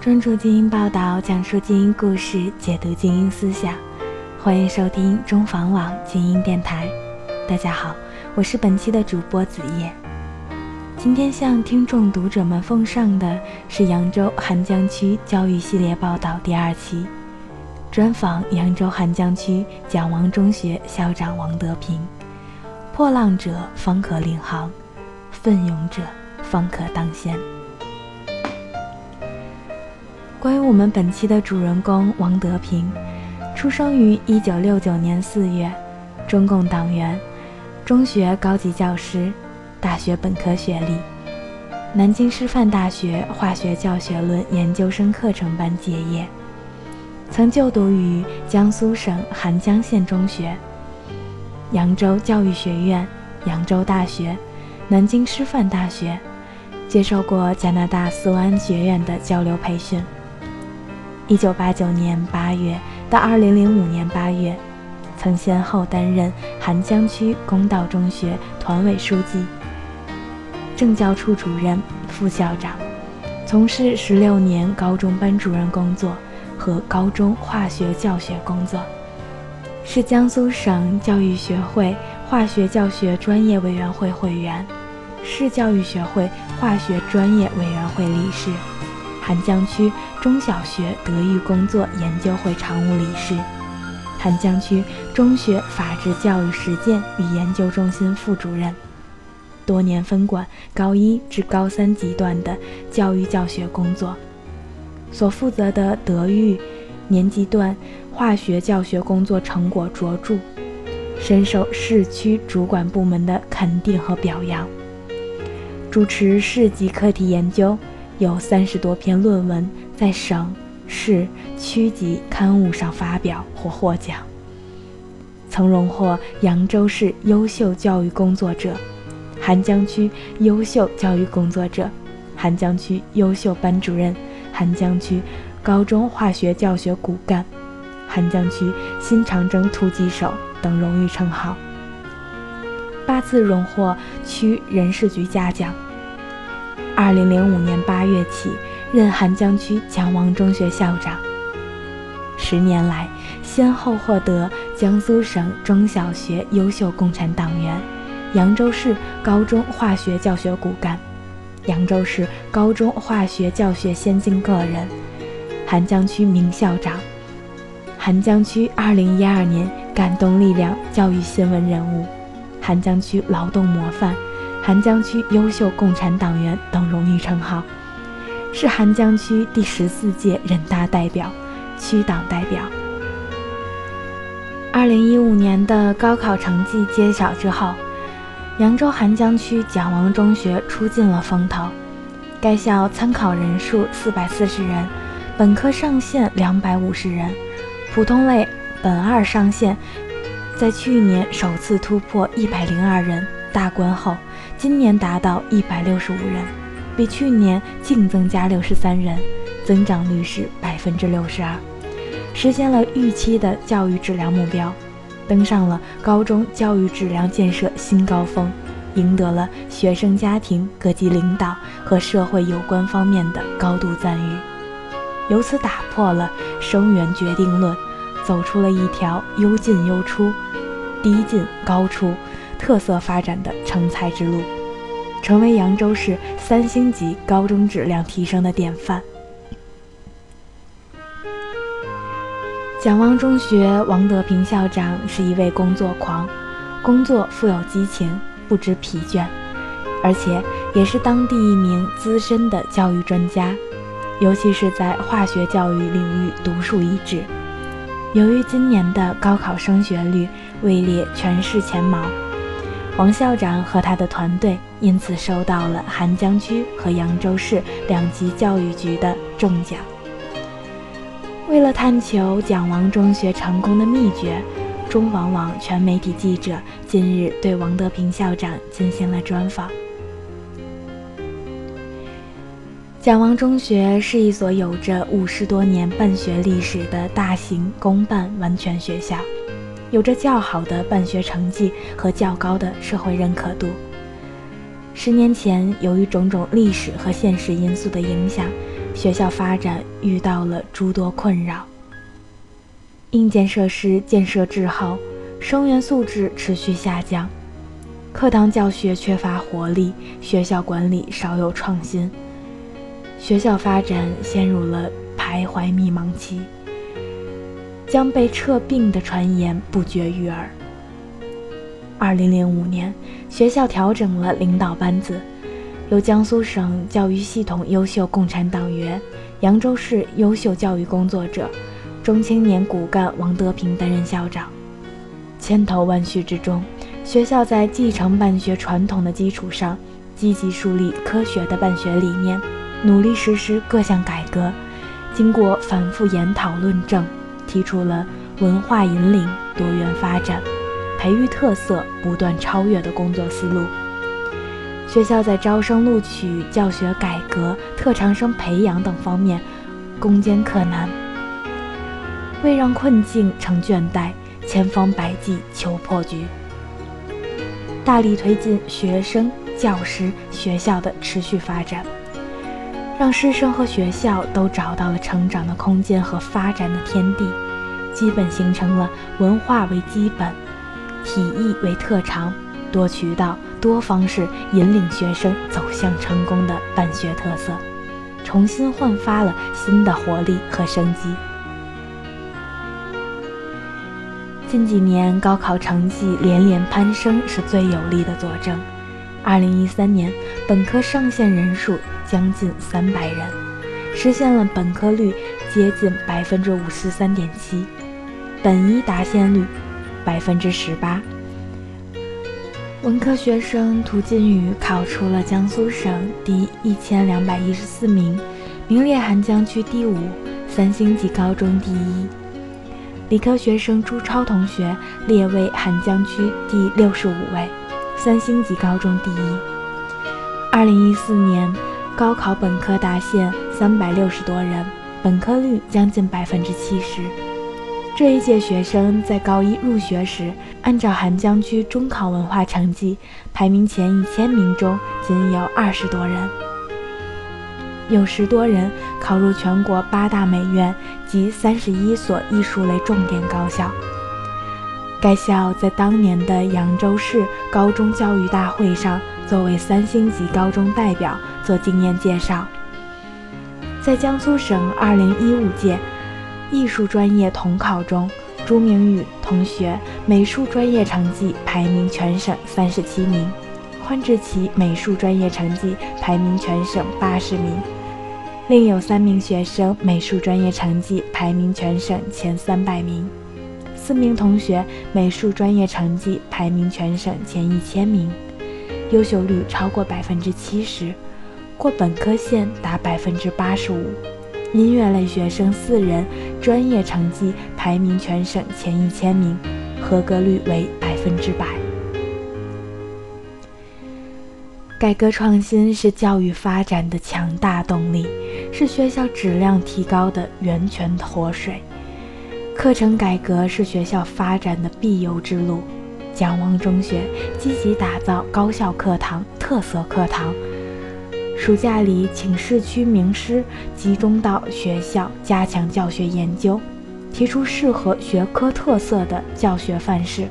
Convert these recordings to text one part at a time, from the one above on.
专注精英报道，讲述精英故事，解读精英思想。欢迎收听中房网精英电台。大家好，我是本期的主播子夜。今天向听众读者们奉上的是扬州邗江区教育系列报道第二期，专访扬州邗江区蒋王中学校长王德平。破浪者方可领航，奋勇者方可当先。关于我们本期的主人公王德平，出生于一九六九年四月，中共党员，中学高级教师，大学本科学历，南京师范大学化学教学论研究生课程班结业，曾就读于江苏省邗江县中学、扬州教育学院、扬州大学、南京师范大学，接受过加拿大斯湾学院的交流培训。一九八九年八月到二零零五年八月，曾先后担任邗江区公道中学团委书记、政教处主任、副校长，从事十六年高中班主任工作和高中化学教学工作，是江苏省教育学会化学教学专业委员会会员，市教育学会化学专业委员会理事。邗江区中小学德育工作研究会常务理事，邗江区中学法治教育实践与研究中心副主任，多年分管高一至高三级段的教育教学工作，所负责的德育年级段化学教学工作成果卓著，深受市区主管部门的肯定和表扬，主持市级课题研究。有三十多篇论文在省、市、区级刊物上发表或获奖，曾荣获扬州市优秀教育工作者、邗江区优秀教育工作者、邗江区优秀班主任、邗江区高中化学教学骨干、邗江区新长征突击手等荣誉称号，八次荣获区人事局嘉奖。二零零五年八月起，任邗江区强王中学校长。十年来，先后获得江苏省中小学优秀共产党员、扬州市高中化学教学骨干、扬州市高中化学教学先进个人、邗江区名校长、邗江区二零一二年感动力量教育新闻人物、邗江区劳动模范。邗江区优秀共产党员等荣誉称号，是邗江区第十四届人大代表、区党代表。二零一五年的高考成绩揭晓之后，扬州邗江区蒋王中学出尽了风头。该校参考人数四百四十人，本科上限两百五十人，普通类本二上限在去年首次突破一百零二人，大关后。今年达到一百六十五人，比去年净增加六十三人，增长率是百分之六十二，实现了预期的教育质量目标，登上了高中教育质量建设新高峰，赢得了学生家庭、各级领导和社会有关方面的高度赞誉，由此打破了生源决定论，走出了一条优进优出、低进高出。特色发展的成才之路，成为扬州市三星级高中质量提升的典范。蒋汪中学王德平校长是一位工作狂，工作富有激情，不知疲倦，而且也是当地一名资深的教育专家，尤其是在化学教育领域独树一帜。由于今年的高考升学率位列全市前茅。王校长和他的团队因此收到了邗江区和扬州市两级教育局的重奖。为了探求蒋王中学成功的秘诀，中网网全媒体记者近日对王德平校长进行了专访。蒋王中学是一所有着五十多年办学历史的大型公办完全学校。有着较好的办学成绩和较高的社会认可度。十年前，由于种种历史和现实因素的影响，学校发展遇到了诸多困扰。硬件设施建设滞后，生源素质持续下降，课堂教学缺乏活力，学校管理少有创新，学校发展陷入了徘徊迷茫期。将被撤并的传言不绝于耳。二零零五年，学校调整了领导班子，由江苏省教育系统优秀共产党员、扬州市优秀教育工作者、中青年骨干王德平担任校长。千头万绪之中，学校在继承办学传统的基础上，积极树立科学的办学理念，努力实施各项改革。经过反复研讨论证。提出了文化引领、多元发展、培育特色、不断超越的工作思路。学校在招生录取、教学改革、特长生培养等方面攻坚克难，为让困境成倦怠，千方百计求破局，大力推进学生、教师、学校的持续发展。让师生和学校都找到了成长的空间和发展的天地，基本形成了文化为基本、体艺为特长、多渠道、多方式引领学生走向成功的办学特色，重新焕发了新的活力和生机。近几年高考成绩连连攀升是最有力的佐证。二零一三年本科上线人数。将近三百人，实现了本科率接近百分之五十三点七，本一达线率百分之十八。文科学生涂金宇考出了江苏省第一千两百一十四名，名列邗江区第五，三星级高中第一。理科学生朱超同学列为邗江区第六十五位，三星级高中第一。二零一四年。高考本科达线三百六十多人，本科率将近百分之七十。这一届学生在高一入学时，按照邗江区中考文化成绩，排名前一千名中仅有二十多人，有十多人考入全国八大美院及三十一所艺术类重点高校。该校在当年的扬州市高中教育大会上，作为三星级高中代表。做经验介绍，在江苏省2015届艺术专业统考中，朱明宇同学美术专业成绩排名全省三十七名，欢志奇美术专业成绩排名全省八十名，另有三名学生美术专业成绩排名全省前三百名，四名同学美术专业成绩排名全省前一千名，优秀率超过百分之七十。过本科线达百分之八十五，音乐类学生四人，专业成绩排名全省前一千名，合格率为百分之百。改革创新是教育发展的强大动力，是学校质量提高的源泉活水。课程改革是学校发展的必由之路。蒋汪中学积极打造高校课堂、特色课堂。暑假里，请市区名师集中到学校加强教学研究，提出适合学科特色的教学范式，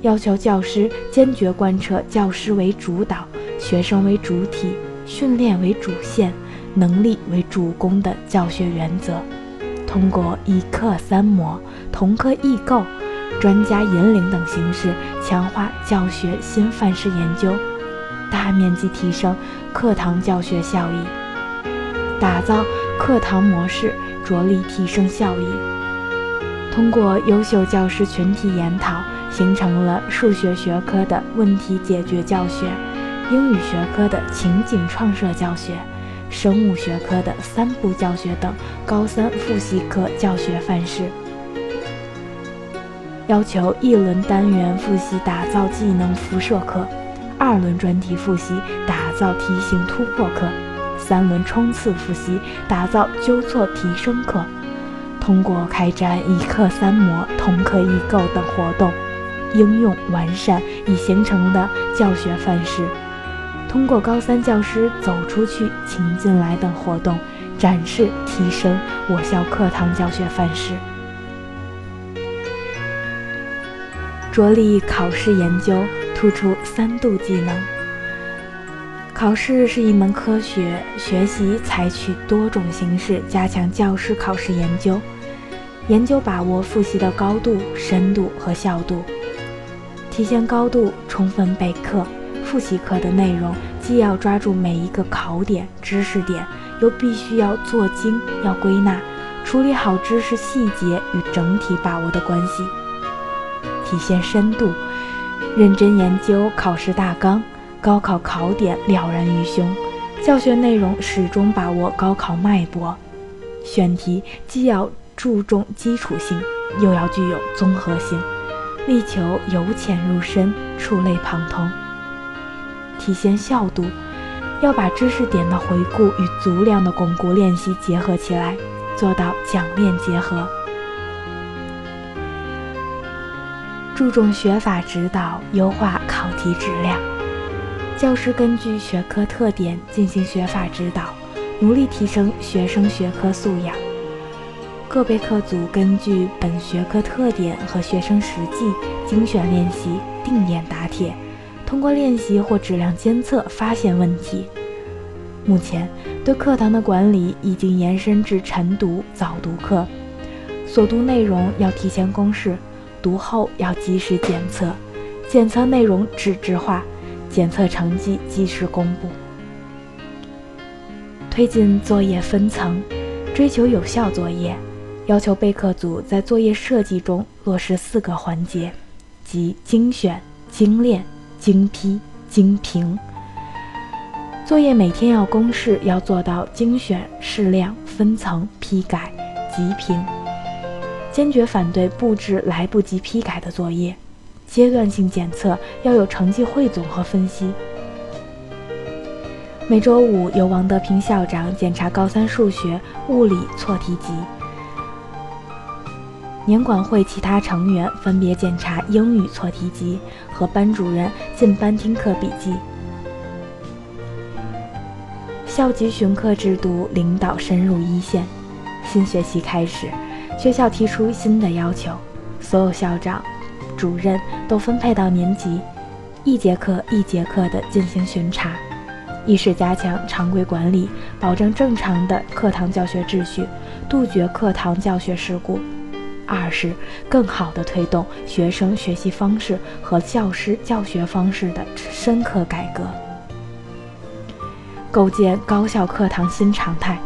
要求教师坚决贯彻教师为主导、学生为主体、训练为主线、能力为主攻的教学原则，通过一课三模、同课异构、专家引领等形式，强化教学新范式研究。大面积提升课堂教学效益，打造课堂模式，着力提升效益。通过优秀教师群体研讨，形成了数学学科的问题解决教学、英语学科的情景创设教学、生物学科的三步教学等高三复习课教学范式。要求一轮单元复习打造技能辐射课。二轮专题复习，打造题型突破课；三轮冲刺复习，打造纠错提升课。通过开展一课三模、同课异构等活动，应用完善已形成的教学范式。通过高三教师走出去、请进来等活动，展示、提升我校课堂教学范式，着力考试研究，突出三度技能。考试是一门科学，学习采取多种形式加强教师考试研究，研究把握复习的高度、深度和效度。体现高度，充分备课。复习课的内容既要抓住每一个考点、知识点。又必须要做精，要归纳，处理好知识细节与整体把握的关系，体现深度，认真研究考试大纲，高考考点了然于胸，教学内容始终把握高考脉搏，选题既要注重基础性，又要具有综合性，力求由浅入深，触类旁通，体现效度。要把知识点的回顾与足量的巩固练习结合起来，做到讲练结合。注重学法指导，优化考题质量。教师根据学科特点进行学法指导，努力提升学生学科素养。各备课组根据本学科特点和学生实际精选练习，定点答题。通过练习或质量监测发现问题。目前对课堂的管理已经延伸至晨读、早读课，所读内容要提前公示，读后要及时检测，检测内容纸质化，检测成绩及时公布。推进作业分层，追求有效作业，要求备课组在作业设计中落实四个环节，即精选、精炼。精批精评，作业每天要公示，要做到精选、适量、分层、批改、集评，坚决反对布置来不及批改的作业。阶段性检测要有成绩汇总和分析。每周五由王德平校长检查高三数学、物理错题集。年管会其他成员分别检查英语错题集和班主任进班听课笔记。校级巡课制度，领导深入一线。新学期开始，学校提出新的要求，所有校长、主任都分配到年级，一节课一节课的进行巡查。一是加强常规管理，保证正常的课堂教学秩序，杜绝课堂教学事故。二是更好地推动学生学习方式和教师教学方式的深刻改革，构建高校课堂新常态。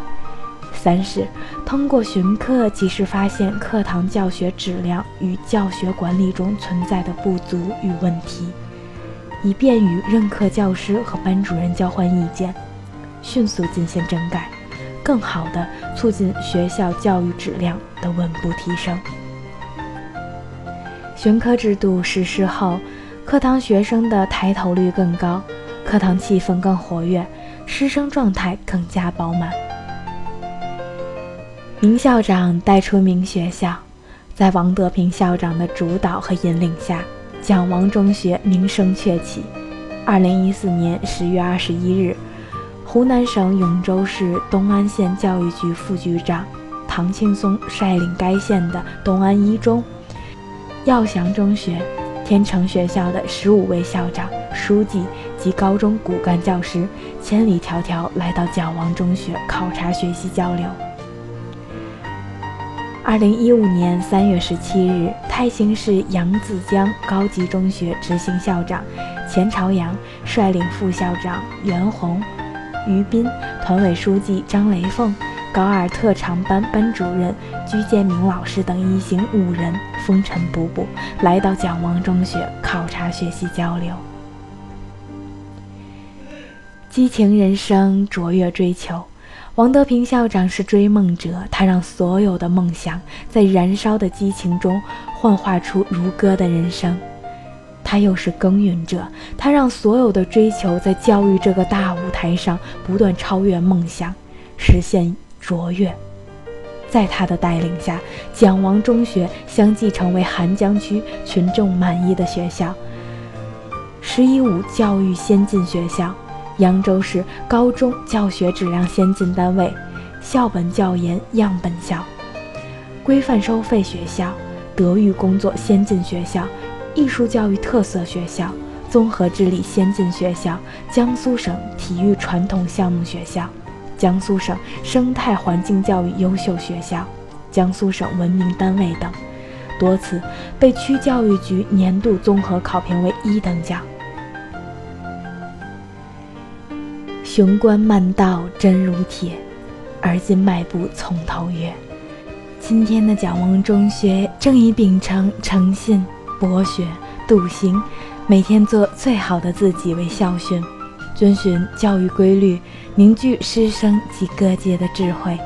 三是通过巡课及时发现课堂教学质量与教学管理中存在的不足与问题，以便与任课教师和班主任交换意见，迅速进行整改。更好地促进学校教育质量的稳步提升。巡课制度实施后，课堂学生的抬头率更高，课堂气氛更活跃，师生状态更加饱满。明校长带出明学校，在王德平校长的主导和引领下，蒋王中学名声鹊起。二零一四年十月二十一日。湖南省永州市东安县教育局副局长唐青松率领该县的东安一中、耀祥中学、天成学校的十五位校长、书记及高中骨干教师，千里迢迢来到蒋王中学考察学习交流。二零一五年三月十七日，泰兴市扬子江高级中学执行校长钱朝阳率领副校长袁红。于斌、团委书记张雷凤、高二特长班班主任居建明老师等一行五人风尘仆仆来到蒋王中学考察学习交流。激情人生，卓越追求。王德平校长是追梦者，他让所有的梦想在燃烧的激情中幻化出如歌的人生。他又是耕耘者，他让所有的追求在教育这个大舞台上不断超越梦想，实现卓越。在他的带领下，蒋王中学相继成为邗江区群众满意的学校，“十一五”教育先进学校，扬州市高中教学质量先进单位，校本教研样本校、规范收费学校、德育工作先进学校、艺术教育特色学校、综合治理先进学校、江苏省体育传统项目学校、江苏省生态环境教育优秀学校、江苏省文明单位等，多次被区教育局年度综合考评为一等奖。雄关漫道真如铁，而今迈步从头越。今天的蒋翁中学正以秉承诚信、博学、笃行，每天做最好的自己为校训，遵循教育规律，凝聚师生及各界的智慧，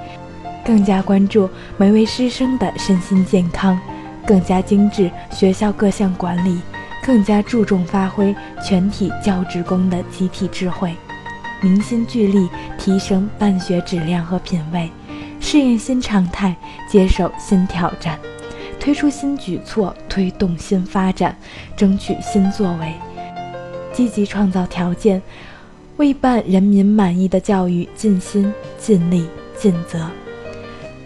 更加关注每位师生的身心健康，更加精致学校各项管理，更加注重发挥全体教职工的集体智慧。凝心聚力，提升办学质量和品位，适应新常态，接受新挑战，推出新举措，推动新发展，争取新作为，积极创造条件，为办人民满意的教育尽心尽力尽责，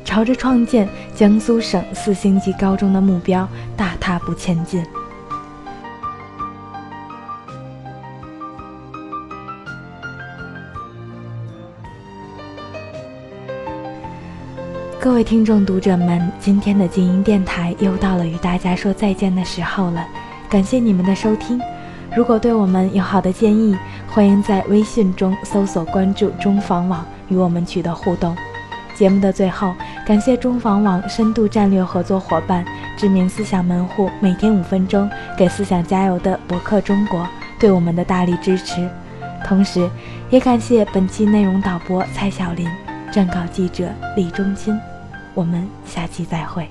朝着创建江苏省四星级高中的目标大踏步前进。各位听众、读者们，今天的精英电台又到了与大家说再见的时候了。感谢你们的收听。如果对我们有好的建议，欢迎在微信中搜索关注“中房网”，与我们取得互动。节目的最后，感谢中房网深度战略合作伙伴、知名思想门户每天五分钟给思想加油的博客中国对我们的大力支持。同时，也感谢本期内容导播蔡小林，撰稿记者李忠钦。我们下期再会。